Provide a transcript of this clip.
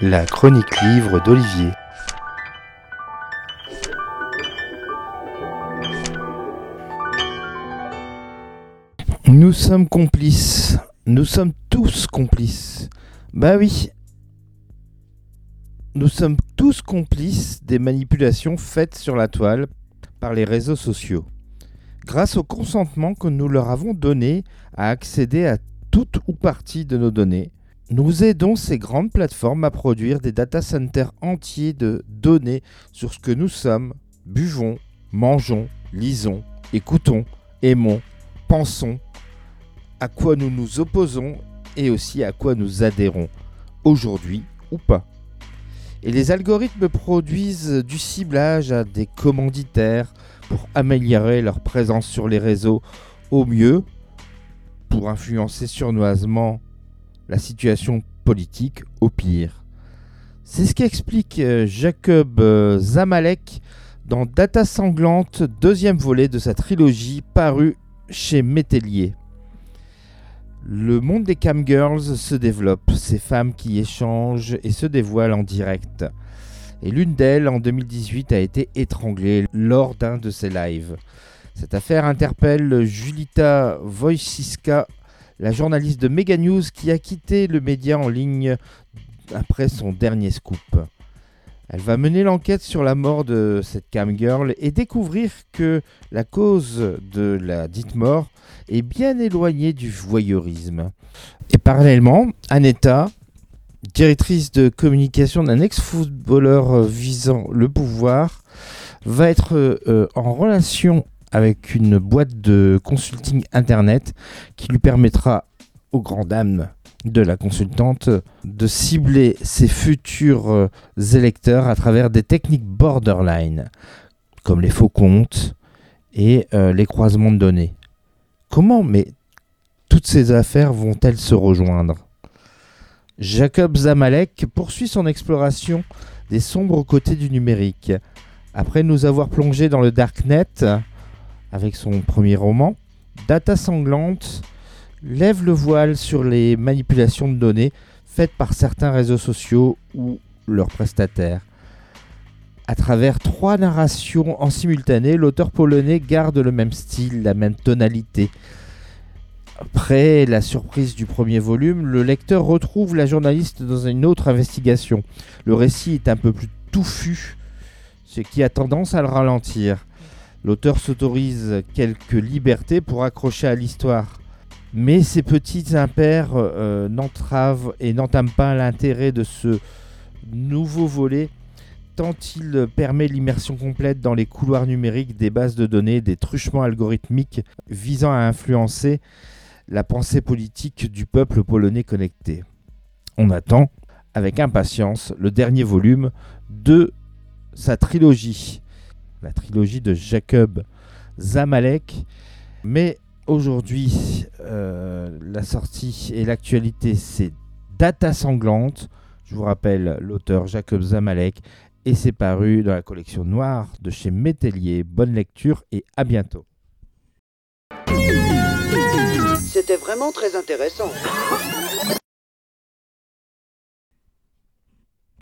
La chronique livre d'Olivier. Nous sommes complices. Nous sommes tous complices. Bah oui. Nous sommes tous complices des manipulations faites sur la toile par les réseaux sociaux. Grâce au consentement que nous leur avons donné à accéder à toute ou partie de nos données, nous aidons ces grandes plateformes à produire des data centers entiers de données sur ce que nous sommes, buvons, mangeons, lisons, écoutons, aimons, pensons, à quoi nous nous opposons et aussi à quoi nous adhérons, aujourd'hui ou pas. Et les algorithmes produisent du ciblage à des commanditaires pour améliorer leur présence sur les réseaux au mieux, pour influencer surnoisement la situation politique au pire. C'est ce qu'explique euh, Jacob euh, Zamalek dans Data Sanglante, deuxième volet de sa trilogie parue chez Métellier. Le monde des camgirls se développe, ces femmes qui échangent et se dévoilent en direct. Et l'une d'elles, en 2018, a été étranglée lors d'un de ses lives. Cette affaire interpelle Julita Wojciska, la journaliste de Mega News qui a quitté le média en ligne après son dernier scoop. Elle va mener l'enquête sur la mort de cette camgirl et découvrir que la cause de la dite mort est bien éloignée du voyeurisme. Et parallèlement, Aneta, directrice de communication d'un ex-footballeur visant le pouvoir, va être euh, en relation avec une boîte de consulting internet qui lui permettra aux grandes dames de la consultante de cibler ses futurs euh, électeurs à travers des techniques borderline, comme les faux comptes et euh, les croisements de données. Comment mais toutes ces affaires vont-elles se rejoindre? Jacob Zamalek poursuit son exploration des sombres côtés du numérique. Après nous avoir plongé dans le darknet, avec son premier roman, Data Sanglante lève le voile sur les manipulations de données faites par certains réseaux sociaux ou leurs prestataires. À travers trois narrations en simultané, l'auteur polonais garde le même style, la même tonalité. Après la surprise du premier volume, le lecteur retrouve la journaliste dans une autre investigation. Le récit est un peu plus touffu, ce qui a tendance à le ralentir. L'auteur s'autorise quelques libertés pour accrocher à l'histoire. Mais ces petits impairs euh, n'entravent et n'entament pas l'intérêt de ce nouveau volet, tant il permet l'immersion complète dans les couloirs numériques des bases de données, des truchements algorithmiques visant à influencer la pensée politique du peuple polonais connecté. On attend avec impatience le dernier volume de sa trilogie la trilogie de Jacob Zamalek. Mais aujourd'hui, euh, la sortie et l'actualité, c'est Data Sanglante. Je vous rappelle l'auteur Jacob Zamalek et c'est paru dans la collection noire de chez Métellier. Bonne lecture et à bientôt. C'était vraiment très intéressant.